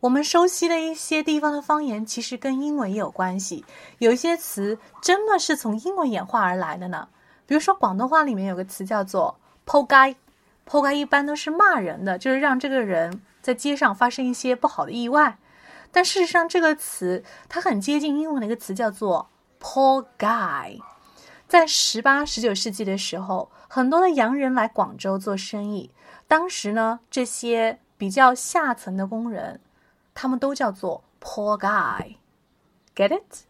我们熟悉的一些地方的方言，其实跟英文也有关系。有一些词真的是从英文演化而来的呢。比如说广东话里面有个词叫做“剖街”，剖街一般都是骂人的，就是让这个人在街上发生一些不好的意外。但事实上，这个词它很接近英文的一个词叫做 “poor guy”。在十八、十九世纪的时候，很多的洋人来广州做生意，当时呢，这些比较下层的工人。他们都叫做 poor guy，get it？